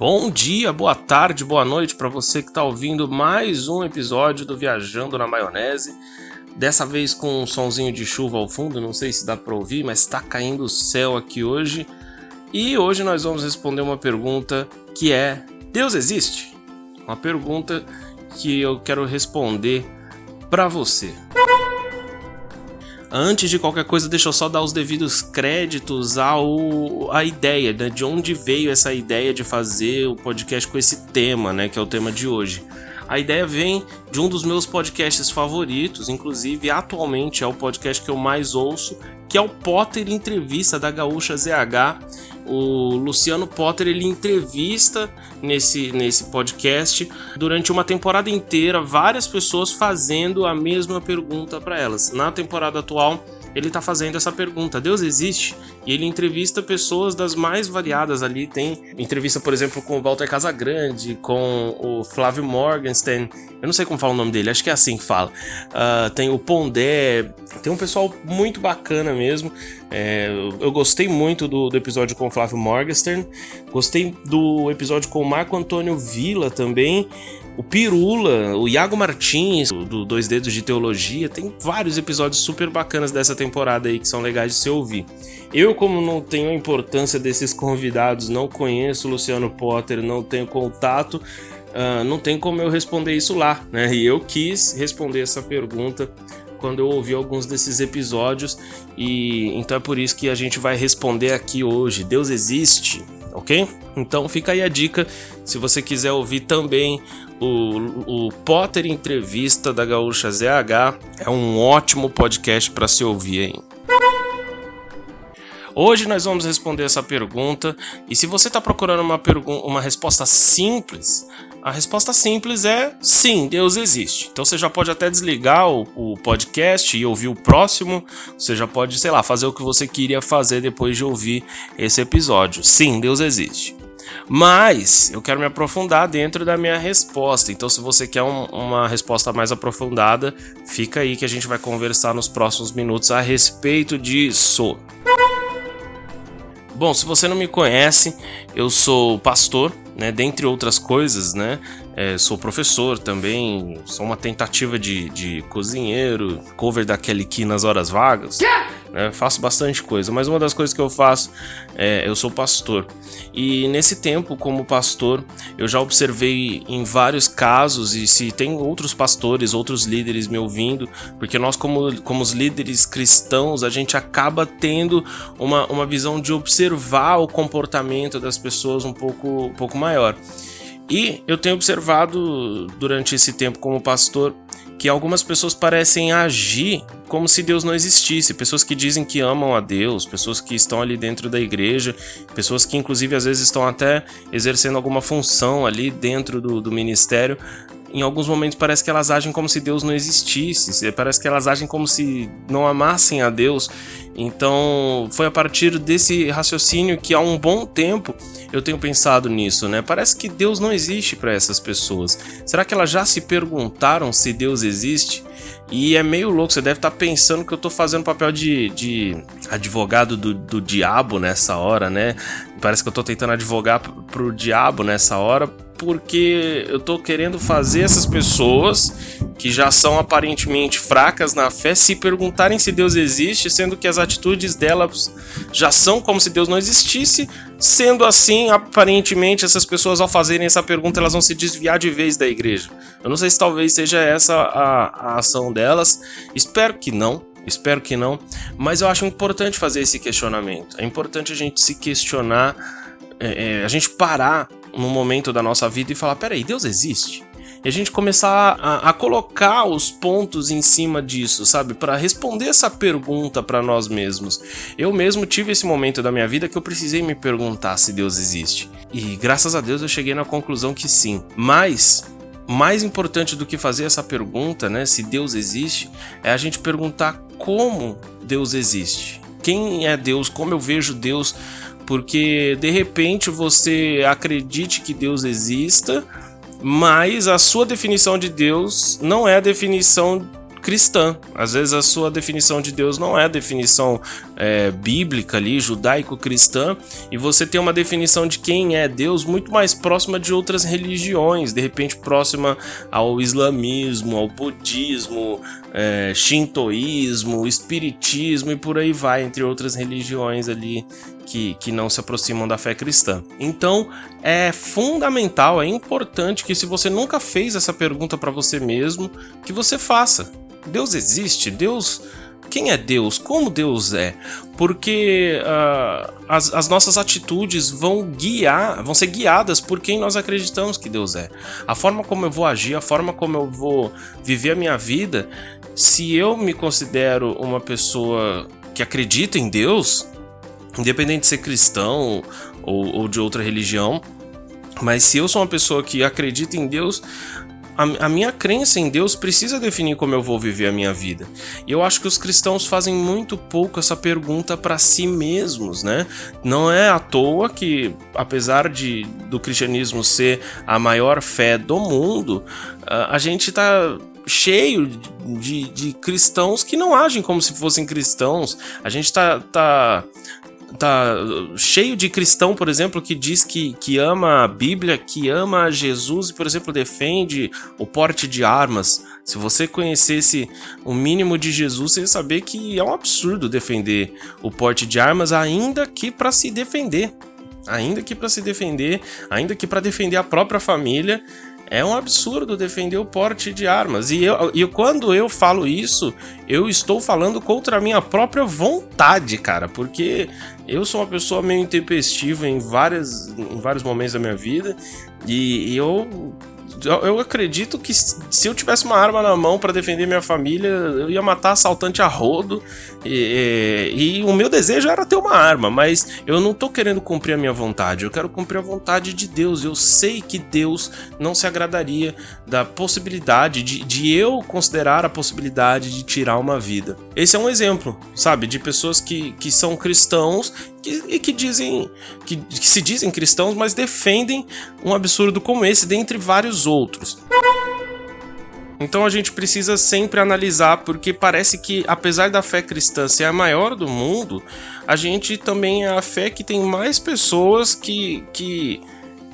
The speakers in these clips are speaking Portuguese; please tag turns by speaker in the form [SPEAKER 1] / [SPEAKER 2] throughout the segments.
[SPEAKER 1] Bom dia, boa tarde, boa noite para você que está ouvindo mais um episódio do Viajando na Maionese. Dessa vez com um sonzinho de chuva ao fundo, não sei se dá para ouvir, mas está caindo o céu aqui hoje. E hoje nós vamos responder uma pergunta que é: Deus existe? Uma pergunta que eu quero responder para você. Antes de qualquer coisa, deixa eu só dar os devidos créditos ao a ideia, né? De onde veio essa ideia de fazer o podcast com esse tema, né? Que é o tema de hoje. A ideia vem de um dos meus podcasts favoritos, inclusive atualmente é o podcast que eu mais ouço, que é o Potter Entrevista da Gaúcha ZH. O Luciano Potter ele entrevista nesse, nesse podcast durante uma temporada inteira várias pessoas fazendo a mesma pergunta para elas. Na temporada atual, ele está fazendo essa pergunta: Deus existe? E ele entrevista pessoas das mais variadas ali. Tem entrevista, por exemplo, com o Walter Casagrande, com o Flávio Morgenstern. Eu não sei como fala o nome dele, acho que é assim que fala. Uh, tem o Pondé, tem um pessoal muito bacana mesmo. É, eu gostei muito do, do, episódio com o Flávio Morgenstern, gostei do episódio com o Marco Antônio Villa também o Pirula, o Iago Martins, do Dois Dedos de Teologia, tem vários episódios super bacanas dessa temporada aí que são legais de se ouvir. Eu, como não tenho a importância desses convidados, não conheço o Luciano Potter, não tenho contato, uh, não tem como eu responder isso lá, né? E eu quis responder essa pergunta quando eu ouvi alguns desses episódios e então é por isso que a gente vai responder aqui hoje. Deus existe? ok? Então fica aí a dica. Se você quiser ouvir também o, o Potter Entrevista da Gaúcha ZH, é um ótimo podcast para se ouvir aí. Hoje nós vamos responder essa pergunta e se você está procurando uma, uma resposta simples, a resposta simples é sim, Deus existe. Então você já pode até desligar o, o, podcast e ouvir o próximo. Você já pode, sei lá, fazer o que você queria fazer depois de ouvir esse episódio. Sim, Deus existe. Mas eu quero me aprofundar dentro da minha resposta. Então, se você quer um, uma resposta mais aprofundada, fica aí que a gente vai conversar nos próximos minutos a respeito disso. Bom, se você não me conhece, eu sou pastor, né? Dentre outras coisas, né? É, sou professor também, sou uma tentativa de, de cozinheiro, cover da Kelly Key nas horas vagas. Né? Faço bastante coisa, mas uma das coisas que eu faço é eu sou pastor. E nesse tempo, como pastor, eu já observei em vários casos, e se tem outros pastores, outros líderes me ouvindo, porque nós, como, como os líderes cristãos, a gente acaba tendo uma, uma visão de observar o comportamento das pessoas um pouco, um pouco maior. E eu tenho observado durante esse tempo como pastor que algumas pessoas parecem agir como se Deus não existisse. Pessoas que dizem que amam a Deus, pessoas que estão ali dentro da igreja, pessoas que inclusive às vezes estão até exercendo alguma função ali dentro do, do ministério, em alguns momentos parece que elas agem como se Deus não existisse, parece que elas agem como se não amassem a Deus. Então, foi a partir desse raciocínio que há um bom tempo eu tenho pensado nisso, né? Parece que Deus não existe para essas pessoas. Será que elas já se perguntaram se Deus existe? E é meio louco, você deve estar tá pensando que eu estou fazendo papel de, de advogado do, do diabo nessa hora, né? Parece que eu estou tentando advogar pro diabo nessa hora, porque eu tô querendo fazer essas pessoas que já são aparentemente fracas na fé se perguntarem se Deus existe, sendo que as atitudes delas já são como se Deus não existisse. Sendo assim, aparentemente essas pessoas ao fazerem essa pergunta, elas vão se desviar de vez da igreja. Eu não sei se talvez seja essa a, a ação delas. Espero que não. Espero que não, mas eu acho importante fazer esse questionamento. É importante a gente se questionar, é, é, a gente parar num momento da nossa vida e falar: peraí, Deus existe? E a gente começar a, a colocar os pontos em cima disso, sabe? Para responder essa pergunta para nós mesmos. Eu mesmo tive esse momento da minha vida que eu precisei me perguntar se Deus existe. E graças a Deus eu cheguei na conclusão que sim. Mas mais importante do que fazer essa pergunta, né, se Deus existe, é a gente perguntar como Deus existe. Quem é Deus? Como eu vejo Deus porque de repente você acredite que Deus exista, mas a sua definição de Deus não é a definição cristã. Às vezes a sua definição de Deus não é a definição é, bíblica ali, judaico-cristã, e você tem uma definição de quem é Deus muito mais próxima de outras religiões, de repente próxima ao islamismo, ao budismo, é, shintoísmo, espiritismo e por aí vai, entre outras religiões ali que, que não se aproximam da fé cristã. Então é fundamental, é importante que se você nunca fez essa pergunta para você mesmo, que você faça. Deus existe? Deus. Quem é Deus? Como Deus é? Porque uh, as, as, nossas atitudes vão guiar, vão ser guiadas por quem nós acreditamos que Deus é. A forma como eu vou agir, a forma como eu vou viver a minha vida, se eu me considero uma pessoa que acredita em Deus, independente de ser cristão ou, ou de outra religião, mas se eu sou uma pessoa que acredita em Deus, a, minha crença em Deus precisa definir como eu vou viver a minha vida. E eu acho que os cristãos fazem muito pouco essa pergunta para si mesmos, né? Não é à toa que, apesar de do cristianismo ser a maior fé do mundo, a, a gente tá cheio de, de, cristãos que não agem como se fossem cristãos. A gente tá, tá tá cheio de cristão, por exemplo, que diz que, que ama a Bíblia, que ama Jesus e, por exemplo, defende o porte de armas. Se você conhecesse o mínimo de Jesus, você ia saber que é um absurdo defender o porte de armas, ainda que para se defender. Ainda que para se defender, ainda que para defender a própria família, é um absurdo defender o porte de armas. E, eu, e quando eu falo isso, eu estou falando contra a minha própria vontade, cara. Porque eu sou uma pessoa meio intempestiva em, várias, em vários momentos da minha vida. E, e eu eu acredito que se eu tivesse uma arma na mão para defender minha família, eu ia matar assaltante a rodo. E, e, o meu desejo era ter uma arma, mas eu não tô querendo cumprir a minha vontade, eu quero cumprir a vontade de Deus. Eu sei que Deus não se agradaria da possibilidade de, de eu considerar a possibilidade de tirar uma vida. Esse é um exemplo, sabe, de pessoas que, que são cristãos que, e que dizem que, que se dizem cristãos, mas defendem um absurdo como esse, dentre vários outros. Então a gente precisa sempre analisar, porque parece que, apesar da fé cristã ser a maior do mundo, a gente também é a fé que tem mais pessoas que, que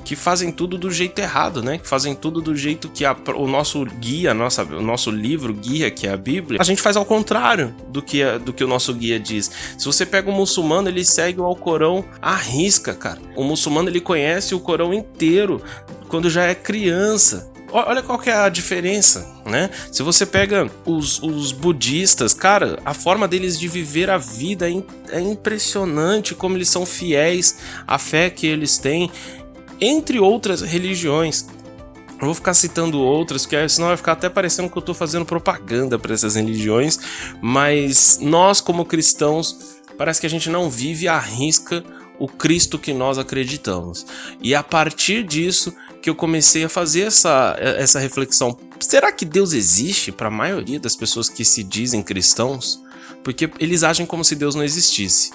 [SPEAKER 1] que fazem tudo do jeito errado, né? Que fazem tudo do jeito que a, o nosso guia, nossa, o nosso livro guia, que é a Bíblia, a gente faz ao contrário do que, do que o nosso guia diz. Se você pega um muçulmano, ele segue o Alcorão à risca, cara. O muçulmano ele conhece o Corão inteiro quando já é criança. Olha qual que é a diferença, né? Se você pega os, os budistas, cara, a forma deles de viver a vida é, é impressionante como eles são fiéis à fé que eles têm entre outras religiões. Eu vou ficar citando outras, porque senão vai ficar até parecendo que eu estou fazendo propaganda para essas religiões, mas nós, como cristãos, parece que a gente não vive à risca o Cristo que nós acreditamos. E a partir disso que eu comecei a fazer essa, essa reflexão: será que Deus existe para a maioria das pessoas que se dizem cristãos? Porque eles agem como se Deus não existisse.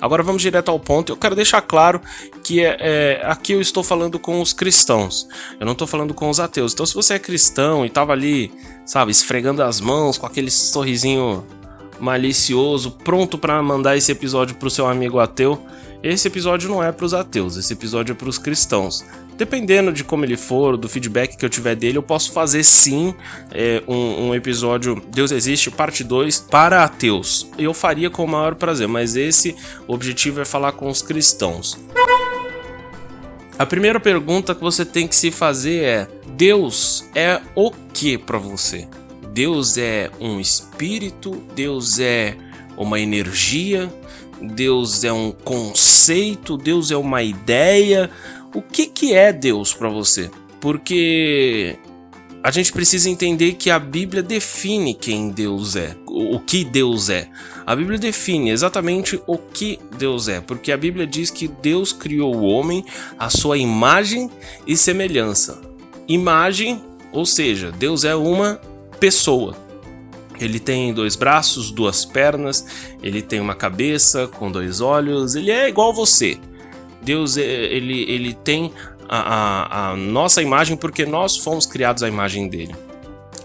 [SPEAKER 1] Agora vamos direto ao ponto. Eu quero deixar claro que é, é, aqui eu estou falando com os cristãos. Eu não estou falando com os ateus. Então, se você é cristão e estava ali, sabe, esfregando as mãos com aquele sorrisinho malicioso, pronto para mandar esse episódio para o seu amigo ateu, esse episódio não é para os ateus. Esse episódio é para os cristãos dependendo de como ele for, do feedback que eu tiver dele, eu posso fazer sim é, um, um, episódio Deus Existe, parte 2, para ateus. Eu faria com o maior prazer, mas esse objetivo é falar com os cristãos. A primeira pergunta que você tem que se fazer é: Deus é o que para você? Deus é um espírito? Deus é uma energia? Deus é um conceito? Deus é uma ideia? O que, que é Deus para você? Porque a gente precisa entender que a Bíblia define quem Deus é, o que Deus é. A Bíblia define exatamente o que Deus é, porque a Bíblia diz que Deus criou o homem à sua imagem e semelhança. Imagem, ou seja, Deus é uma pessoa. Ele tem dois braços, duas pernas, ele tem uma cabeça com dois olhos, ele é igual você. Deus é, ele, ele tem a, a, a nossa imagem porque nós fomos criados à imagem dele.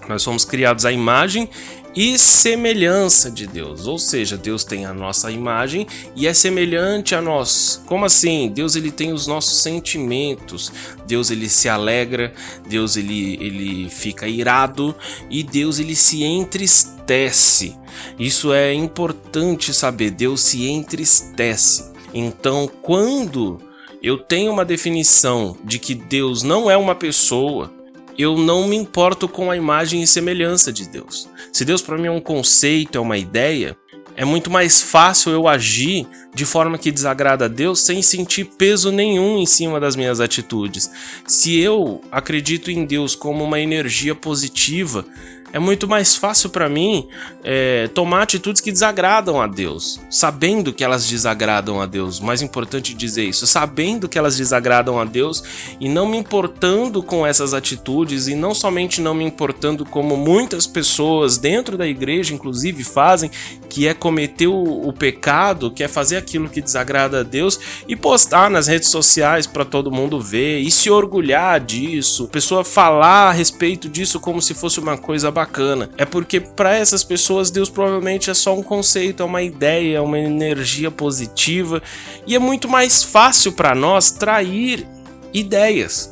[SPEAKER 1] Nós fomos criados à imagem e semelhança de Deus, ou seja, Deus tem a nossa imagem e é semelhante a nós. Como assim? Deus ele tem os nossos sentimentos. Deus ele se alegra, Deus ele ele fica irado e Deus ele se entristece. Isso é importante saber, Deus se entristece. Então, quando eu tenho uma definição de que Deus não é uma pessoa, eu não me importo com a imagem e semelhança de Deus. Se Deus para mim é um conceito, é uma ideia, é muito mais fácil eu agir de forma que desagrada a Deus sem sentir peso nenhum em cima das minhas atitudes. Se eu acredito em Deus como uma energia positiva, é muito mais fácil para mim é, tomar atitudes que desagradam a Deus, sabendo que elas desagradam a Deus. Mais importante dizer isso, sabendo que elas desagradam a Deus e não me importando com essas atitudes e não somente não me importando como muitas pessoas dentro da igreja, inclusive, fazem, que é cometer o, o pecado, que é fazer aquilo que desagrada a Deus e postar nas redes sociais para todo mundo ver e se orgulhar disso, pessoa falar a respeito disso como se fosse uma coisa bacana bacana. É porque para essas pessoas Deus provavelmente é só um conceito, é uma ideia, é uma energia positiva e é muito mais fácil para nós trair ideias.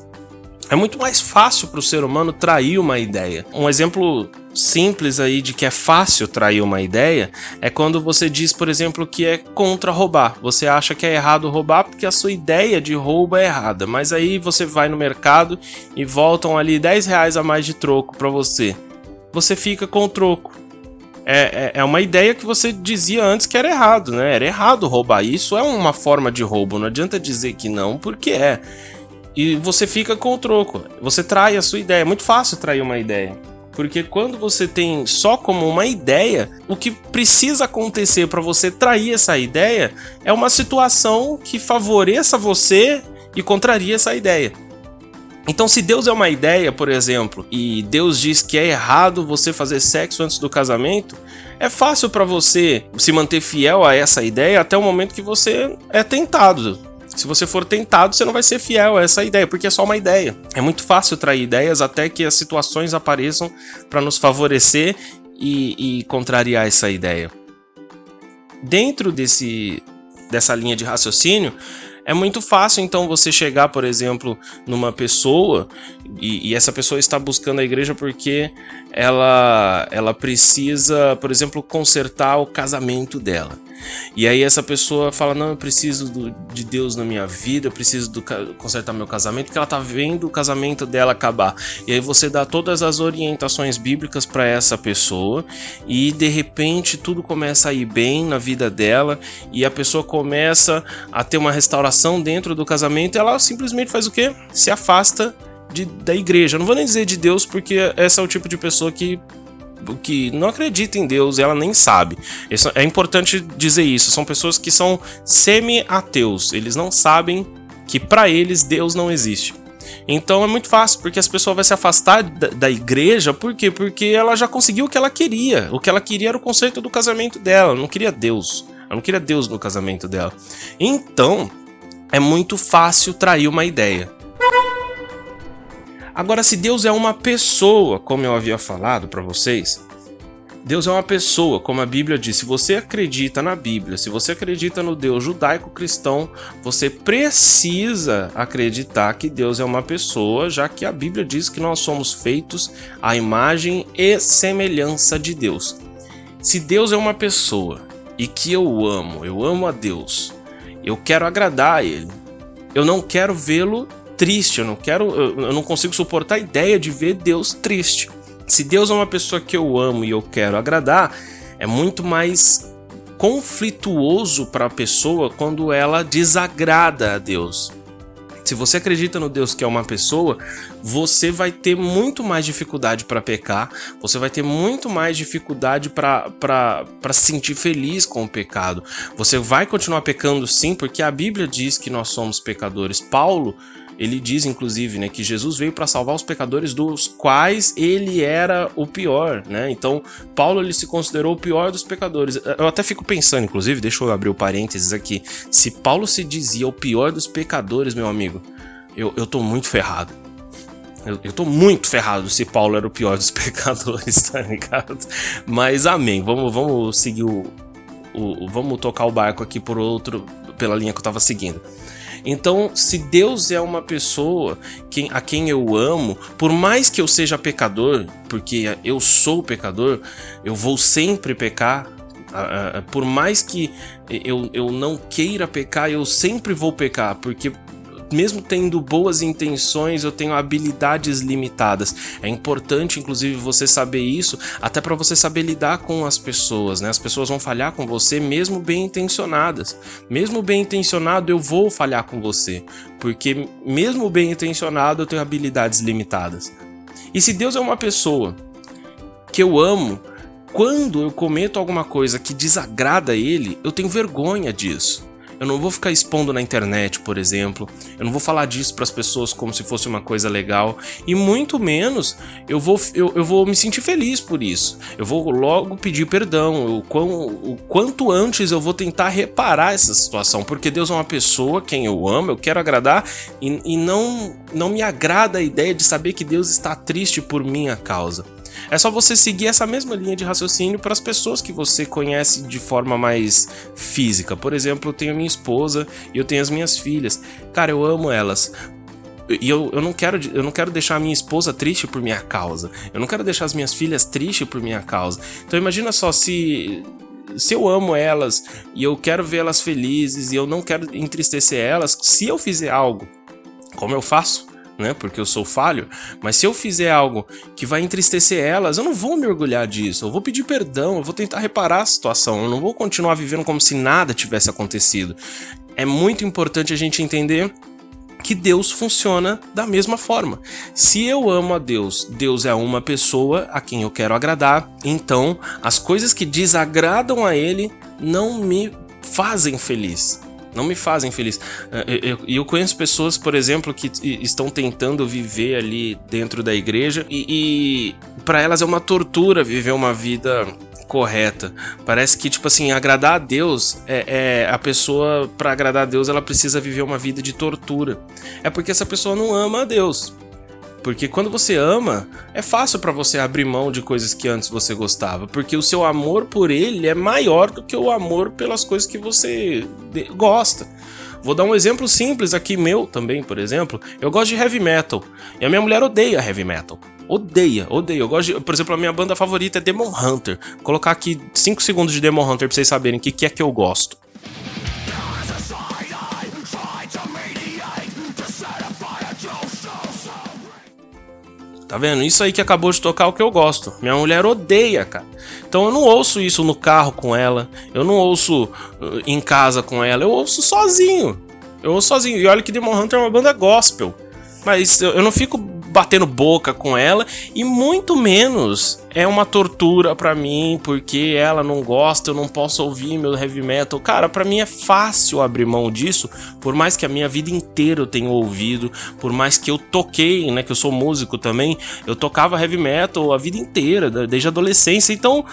[SPEAKER 1] É muito mais fácil para o ser humano trair uma ideia. Um exemplo simples aí de que é fácil trair uma ideia é quando você diz, por exemplo, que é contra roubar. Você acha que é errado roubar porque a sua ideia de roubo é errada, mas aí você vai no mercado e voltam ali 10 reais a mais de troco para você você fica com o troco. É, é, é, uma ideia que você dizia antes que era errado, né? Era errado roubar. Isso é uma forma de roubo, não adianta dizer que não, porque é. E você fica com o troco. Você trai a sua ideia. É muito fácil trair uma ideia. Porque quando você tem só como uma ideia, o que precisa acontecer para você trair essa ideia é uma situação que favoreça você e contraria essa ideia. Então, se Deus é uma ideia, por exemplo, e Deus diz que é errado você fazer sexo antes do casamento, é fácil para você se manter fiel a essa ideia até o momento que você é tentado. Se você for tentado, você não vai ser fiel a essa ideia, porque é só uma ideia. É muito fácil trair ideias até que as situações apareçam para nos favorecer e, e contrariar essa ideia. Dentro desse, dessa linha de raciocínio, é muito fácil então você chegar, por exemplo, numa pessoa e, e, essa pessoa está buscando a igreja porque ela, ela precisa, por exemplo, consertar o casamento dela. E aí essa pessoa fala: Não, eu preciso do, de Deus na minha vida, eu preciso do, consertar meu casamento, porque ela tá vendo o casamento dela acabar. E aí você dá todas as orientações bíblicas para essa pessoa, e de repente tudo começa a ir bem na vida dela, e a pessoa começa a ter uma restauração dentro do casamento, ela simplesmente faz o quê? Se afasta de, da igreja. Não vou nem dizer de Deus, porque essa é o tipo de pessoa que que não acredita em Deus, ela nem sabe. Isso, é importante dizer isso. São pessoas que são semi-ateus. Eles não sabem que para eles Deus não existe. Então é muito fácil, porque as pessoas vão se afastar da, da, igreja, por quê? Porque ela já conseguiu o que ela queria. O que ela queria era o conceito do casamento dela, ela não queria Deus. Ela não queria Deus no casamento dela. Então, é muito fácil trair uma ideia. Agora, se Deus é uma pessoa, como eu havia falado para vocês, Deus é uma pessoa, como a Bíblia diz. Se você acredita na Bíblia, se você acredita no Deus judaico-cristão, você precisa acreditar que Deus é uma pessoa, já que a Bíblia diz que nós somos feitos à imagem e semelhança de Deus. Se Deus é uma pessoa e que eu amo, eu amo a Deus, eu quero agradar a Ele, eu não quero vê-lo triste, eu não quero, eu não consigo suportar a ideia de ver Deus triste. Se Deus é uma pessoa que eu amo e eu quero agradar, é muito mais conflituoso para a pessoa quando ela desagrada a Deus. Se você acredita no Deus que é uma pessoa, você vai ter muito mais dificuldade para pecar, você vai ter muito mais dificuldade para se sentir feliz com o pecado. Você vai continuar pecando sim, porque a Bíblia diz que nós somos pecadores. Paulo ele diz, inclusive, né, que Jesus veio para salvar os pecadores dos quais ele era o pior, né? Então, Paulo ele se considerou o pior dos pecadores. Eu até fico pensando, inclusive, deixa eu abrir o parênteses aqui. Se Paulo se dizia o pior dos pecadores, meu amigo, eu, eu tô muito ferrado. Eu, eu tô muito ferrado se Paulo era o pior dos pecadores, tá ligado? Mas amém. Vamos, vamos seguir o, o. Vamos tocar o barco aqui por outro. pela linha que eu tava seguindo. Então, se Deus é uma pessoa a quem eu amo, por mais que eu seja pecador, porque eu sou pecador, eu vou sempre pecar. Por mais que eu, eu não queira pecar, eu sempre vou pecar, porque mesmo tendo boas intenções, eu tenho habilidades limitadas. É importante, inclusive, você saber isso, até para você saber lidar com as pessoas, né? As pessoas vão falhar com você mesmo bem intencionadas. Mesmo bem intencionado, eu vou falhar com você, porque mesmo bem intencionado, eu tenho habilidades limitadas. E se Deus é uma pessoa que eu amo, quando eu cometo alguma coisa que desagrada ele, eu tenho vergonha disso. Eu não vou ficar expondo na internet, por exemplo. Eu não vou falar disso para as pessoas como se fosse uma coisa legal. E muito menos eu vou, eu, eu vou me sentir feliz por isso. Eu vou logo pedir perdão. o quanto antes eu vou tentar reparar essa situação. Porque Deus é uma pessoa, quem eu amo, eu quero agradar. E, e não, não me agrada a ideia de saber que Deus está triste por minha causa. É só você seguir essa mesma linha de raciocínio para as pessoas que você conhece de forma mais física. Por exemplo, eu tenho minha esposa e eu tenho as minhas filhas. Cara, eu amo elas. E eu, eu, não quero, eu não quero deixar a minha esposa triste por minha causa. Eu não quero deixar as minhas filhas tristes por minha causa. Então imagina só se se eu amo elas e eu quero vê-las felizes e eu não quero entristecer elas, se eu fizer algo, como eu faço, né? Porque eu sou falho. Mas se eu fizer algo que vai entristecer elas, eu não vou me orgulhar disso. Eu vou pedir perdão, eu vou tentar reparar a situação. Eu não vou continuar vivendo como se nada tivesse acontecido. É muito importante a gente entender que Deus funciona da mesma forma. Se eu amo a Deus, Deus é uma pessoa a quem eu quero agradar, então as coisas que desagradam a Ele não me fazem feliz não me fazem feliz. E eu, eu, eu, conheço pessoas, por exemplo, que estão tentando viver ali dentro da igreja e, e para elas é uma tortura viver uma vida correta. Parece que, tipo assim, agradar a Deus é, é a pessoa, para agradar a Deus, ela precisa viver uma vida de tortura. É porque essa pessoa não ama a Deus. Porque quando você ama, é fácil para você abrir mão de coisas que antes você gostava, porque o seu amor por ele é maior do que o amor pelas coisas que você gosta. Vou dar um exemplo simples aqui meu também, por exemplo. Eu gosto de heavy metal e a minha mulher odeia heavy metal. Odeia, odeia. Eu gosto de, por exemplo, a minha banda favorita é Demon Hunter. Vou colocar aqui 5 segundos de Demon Hunter pra vocês saberem o que, que é que eu gosto. Tá vendo? Isso aí que acabou de tocar é o que eu gosto. Minha mulher odeia, cara. Então eu não ouço isso no carro com ela. Eu não ouço uh, em casa com ela. Eu ouço sozinho. Eu ouço sozinho. E olha que Demon Hunter é uma banda gospel. Mas eu não fico batendo boca com ela e muito menos é uma tortura para mim porque ela não gosta, eu não posso ouvir meu heavy metal. Cara, para mim é fácil abrir mão disso, por mais que a minha vida inteira eu tenha ouvido, por mais que eu toquei, né, que eu sou músico também, eu tocava heavy metal a vida inteira, desde a adolescência. Então,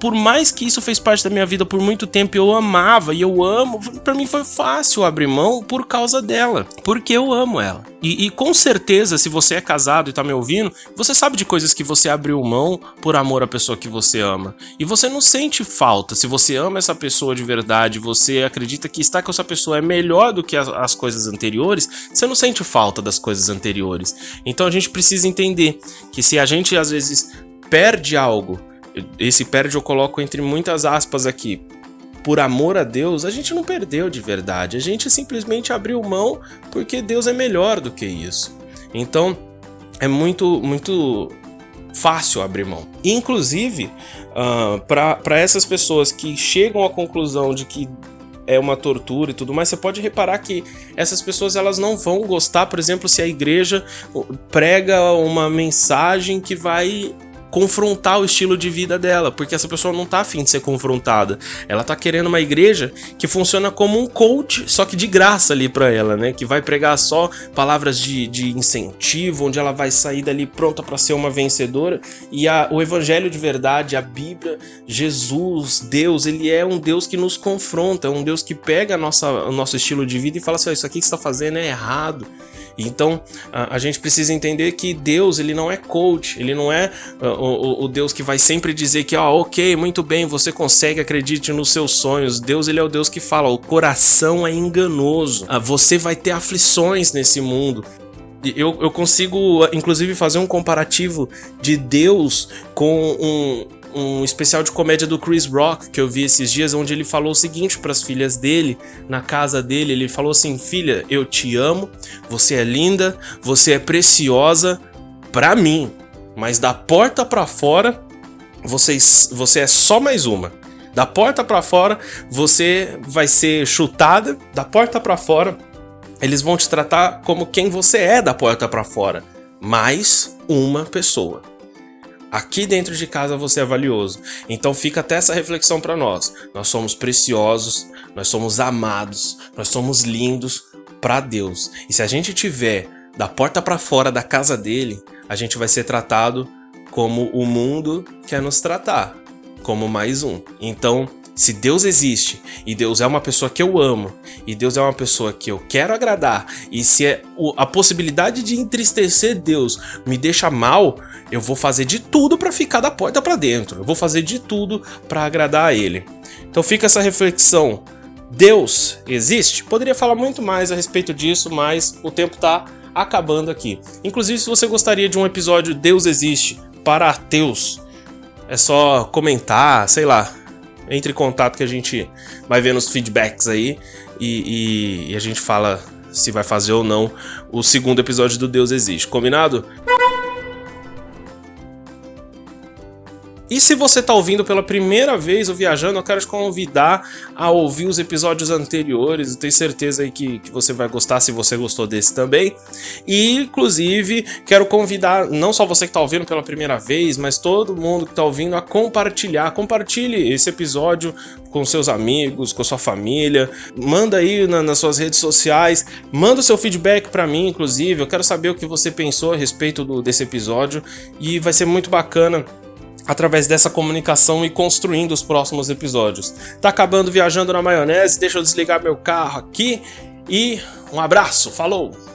[SPEAKER 1] por mais que isso fez parte da minha vida por muito tempo, eu amava e eu amo, para mim foi fácil abrir mão por causa dela, porque eu amo ela. E, e, com certeza, se você é casado e tá me ouvindo, você sabe de coisas que você abriu mão por amor à pessoa que você ama. E você não sente falta. Se você ama essa pessoa de verdade, você acredita que estar com essa pessoa é melhor do que as, as coisas anteriores, você não sente falta das coisas anteriores. Então a gente precisa entender que se a gente às vezes perde algo, esse perde eu coloco entre muitas aspas aqui. Por amor a Deus, a gente não perdeu de verdade. A gente simplesmente abriu mão porque Deus é melhor do que isso. Então, é muito, muito fácil abrir mão. Inclusive, uh, ah, para essas pessoas que chegam à conclusão de que é uma tortura e tudo mais, você pode reparar que essas pessoas elas não vão gostar, por exemplo, se a igreja prega uma mensagem que vai confrontar o estilo de vida dela, porque essa pessoa não tá afim de ser confrontada. Ela tá querendo uma igreja que funciona como um coach, só que de graça ali para ela, né? Que vai pregar só palavras de, de incentivo, onde ela vai sair dali pronta para ser uma vencedora. E a, o evangelho de verdade, a Bíblia, Jesus, Deus, ele é um Deus que nos confronta, é um Deus que pega nossa, o nosso estilo de vida e fala assim: oh, isso aqui que você tá fazendo é errado. Então a, a, gente precisa entender que Deus ele não é coach, ele não é uh, o, o, Deus que vai sempre dizer que, ó, oh, ok, muito bem, você consegue, acredite nos seus sonhos. Deus ele é o Deus que fala, o coração é enganoso, uh, você vai ter aflições nesse mundo. Eu, eu consigo, inclusive, fazer um comparativo de Deus com um, um especial de comédia do Chris Rock que eu vi esses dias, onde ele falou o seguinte para as filhas dele, na casa dele: ele falou assim, filha, eu te amo, você é linda, você é preciosa para mim, mas da porta para fora, você, você é só mais uma. Da porta para fora, você vai ser chutada, da porta para fora, eles vão te tratar como quem você é da porta para fora, mais uma pessoa. Aqui dentro de casa você é valioso. Então fica até essa reflexão para nós. Nós somos preciosos, nós somos amados, nós somos lindos para Deus. E se a gente tiver da porta para fora da casa dele, a gente vai ser tratado como o mundo quer nos tratar, como mais um. Então, se Deus existe e Deus é uma pessoa que eu amo e Deus é uma pessoa que eu quero agradar e se é a possibilidade de entristecer Deus me deixa mal, eu vou fazer de tudo para ficar da porta para dentro. Eu vou fazer de tudo para agradar a Ele. Então fica essa reflexão. Deus existe? Poderia falar muito mais a respeito disso, mas o tempo tá acabando aqui. Inclusive, se você gostaria de um episódio Deus existe para ateus, é só comentar, sei lá, entre em contato que a gente vai ver nos feedbacks aí e, e, e a gente fala se vai fazer ou não o segundo episódio do Deus Existe. Combinado? E se você está ouvindo pela primeira vez o Viajando, eu quero te convidar a ouvir os episódios anteriores. Eu tenho certeza aí que, que você vai gostar se você gostou desse também. E, inclusive, quero convidar não só você que está ouvindo pela primeira vez, mas todo mundo que está ouvindo a compartilhar. Compartilhe esse episódio com seus amigos, com sua família. Manda aí na, nas suas redes sociais. Manda o seu feedback para mim, inclusive. Eu quero saber o que você pensou a respeito do, desse episódio. E vai ser muito bacana através dessa comunicação e construindo os próximos episódios. Tá acabando viajando na maionese, deixa eu desligar meu carro aqui e um abraço, falou!